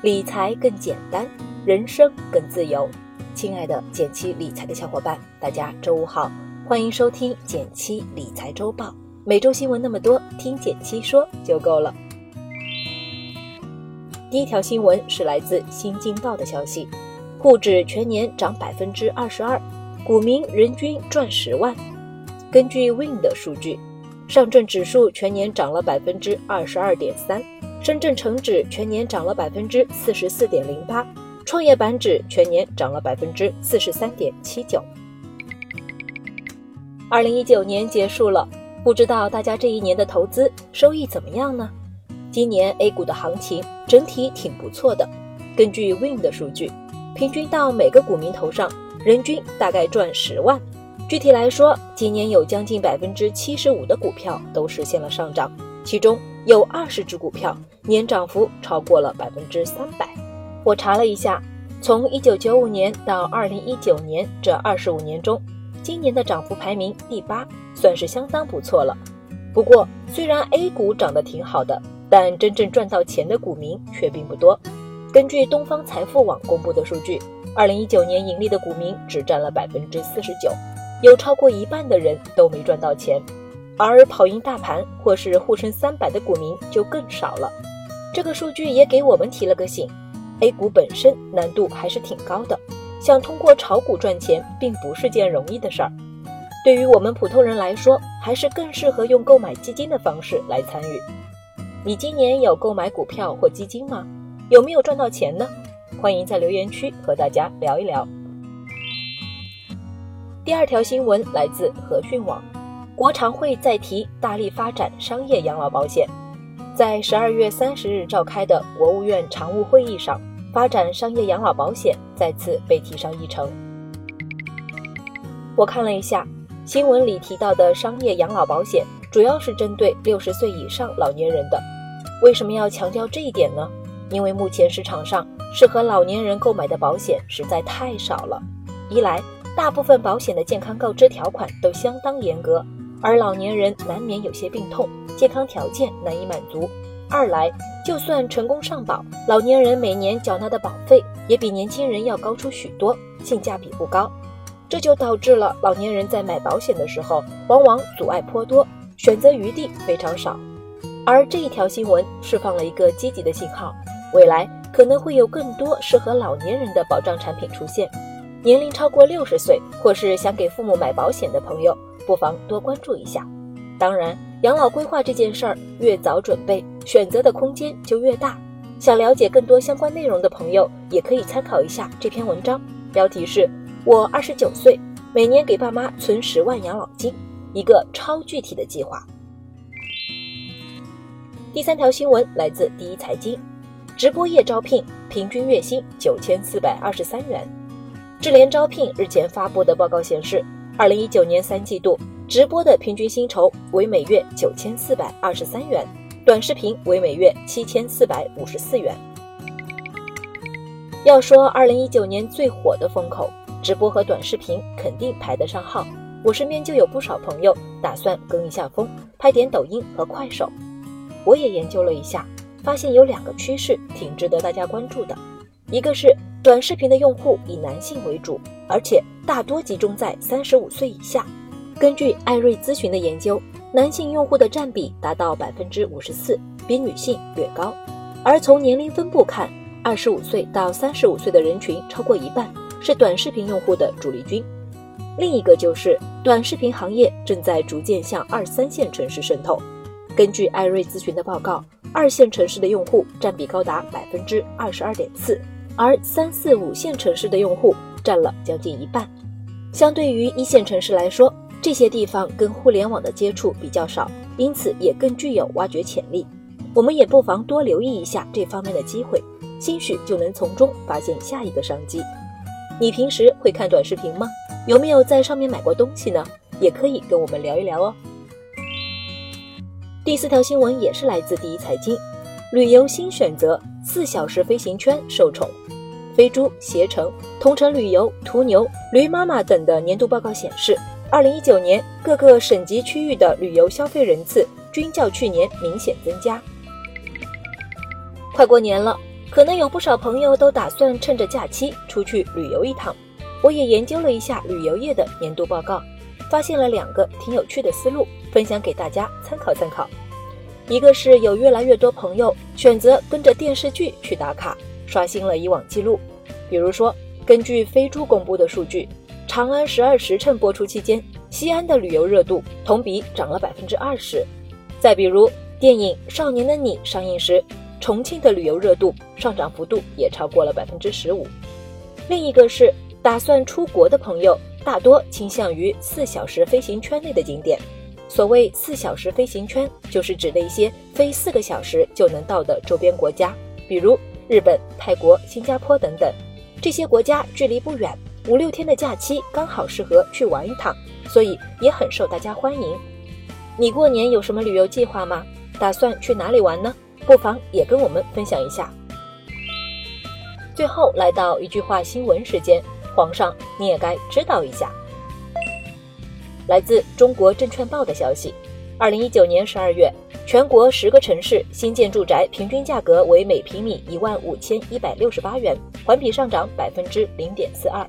理财更简单，人生更自由。亲爱的减七理财的小伙伴，大家周五好，欢迎收听减七理财周报。每周新闻那么多，听减七说就够了。第一条新闻是来自新京报的消息，沪指全年涨百分之二十二，股民人均赚十万。根据 Win 的数据，上证指数全年涨了百分之二十二点三。深圳成指全年涨了百分之四十四点零八，创业板指全年涨了百分之四十三点七九。二零一九年结束了，不知道大家这一年的投资收益怎么样呢？今年 A 股的行情整体挺不错的。根据 Win 的数据，平均到每个股民头上，人均大概赚十万。具体来说，今年有将近百分之七十五的股票都实现了上涨，其中。有二十只股票年涨幅超过了百分之三百。我查了一下，从一九九五年到二零一九年这二十五年中，今年的涨幅排名第八，算是相当不错了。不过，虽然 A 股涨得挺好的，但真正赚到钱的股民却并不多。根据东方财富网公布的数据，二零一九年盈利的股民只占了百分之四十九，有超过一半的人都没赚到钱。而跑赢大盘或是沪深三百的股民就更少了，这个数据也给我们提了个醒：A 股本身难度还是挺高的，想通过炒股赚钱并不是件容易的事儿。对于我们普通人来说，还是更适合用购买基金的方式来参与。你今年有购买股票或基金吗？有没有赚到钱呢？欢迎在留言区和大家聊一聊。第二条新闻来自和讯网。国常会再提大力发展商业养老保险，在十二月三十日召开的国务院常务会议上，发展商业养老保险再次被提上议程。我看了一下新闻里提到的商业养老保险，主要是针对六十岁以上老年人的。为什么要强调这一点呢？因为目前市场上适合老年人购买的保险实在太少了。一来，大部分保险的健康告知条款都相当严格。而老年人难免有些病痛，健康条件难以满足。二来，就算成功上保，老年人每年缴纳的保费也比年轻人要高出许多，性价比不高。这就导致了老年人在买保险的时候，往往阻碍颇多，选择余地非常少。而这一条新闻释放了一个积极的信号，未来可能会有更多适合老年人的保障产品出现。年龄超过六十岁，或是想给父母买保险的朋友。不妨多关注一下。当然，养老规划这件事儿，越早准备，选择的空间就越大。想了解更多相关内容的朋友，也可以参考一下这篇文章。标题是我二十九岁，每年给爸妈存十万养老金，一个超具体的计划。第三条新闻来自第一财经，直播业招聘平均月薪九千四百二十三元。智联招聘日前发布的报告显示。二零一九年三季度直播的平均薪酬为每月九千四百二十三元，短视频为每月七千四百五十四元。要说二零一九年最火的风口，直播和短视频肯定排得上号。我身边就有不少朋友打算跟一下风，拍点抖音和快手。我也研究了一下，发现有两个趋势挺值得大家关注的，一个是。短视频的用户以男性为主，而且大多集中在三十五岁以下。根据艾瑞咨询的研究，男性用户的占比达到百分之五十四，比女性略高。而从年龄分布看，二十五岁到三十五岁的人群超过一半，是短视频用户的主力军。另一个就是短视频行业正在逐渐向二三线城市渗透。根据艾瑞咨询的报告，二线城市的用户占比高达百分之二十二点四。而三四五线城市的用户占了将近一半，相对于一线城市来说，这些地方跟互联网的接触比较少，因此也更具有挖掘潜力。我们也不妨多留意一下这方面的机会，兴许就能从中发现下一个商机。你平时会看短视频吗？有没有在上面买过东西呢？也可以跟我们聊一聊哦。第四条新闻也是来自第一财经，旅游新选择。四小时飞行圈受宠，飞猪、携程、同程旅游、途牛、驴妈妈等的年度报告显示，二零一九年各个省级区域的旅游消费人次均较去年明显增加。快过年了，可能有不少朋友都打算趁着假期出去旅游一趟。我也研究了一下旅游业的年度报告，发现了两个挺有趣的思路，分享给大家参考参考。一个是有越来越多朋友选择跟着电视剧去打卡，刷新了以往记录。比如说，根据飞猪公布的数据，《长安十二时辰》播出期间，西安的旅游热度同比涨了百分之二十。再比如，电影《少年的你》上映时，重庆的旅游热度上涨幅度也超过了百分之十五。另一个是打算出国的朋友，大多倾向于四小时飞行圈内的景点。所谓四小时飞行圈，就是指那些飞四个小时就能到的周边国家，比如日本、泰国、新加坡等等。这些国家距离不远，五六天的假期刚好适合去玩一趟，所以也很受大家欢迎。你过年有什么旅游计划吗？打算去哪里玩呢？不妨也跟我们分享一下。最后来到一句话新闻时间，皇上你也该知道一下。来自中国证券报的消息，二零一九年十二月，全国十个城市新建住宅平均价格为每平米一万五千一百六十八元，环比上涨百分之零点四二。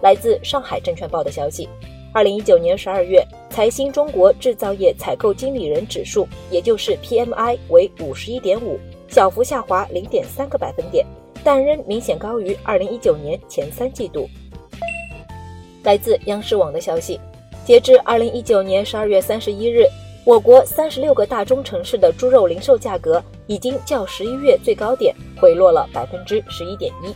来自上海证券报的消息，二零一九年十二月，财新中国制造业采购经理人指数，也就是 PMI 为五十一点五，小幅下滑零点三个百分点，但仍明显高于二零一九年前三季度。来自央视网的消息。截至二零一九年十二月三十一日，我国三十六个大中城市的猪肉零售价格已经较十一月最高点回落了百分之十一点一。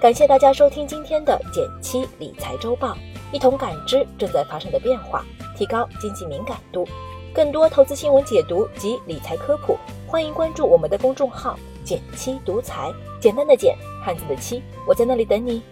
感谢大家收听今天的减七理财周报，一同感知正在发生的变化，提高经济敏感度。更多投资新闻解读及理财科普，欢迎关注我们的公众号“减七独裁”，简单的减，汉字的七，我在那里等你。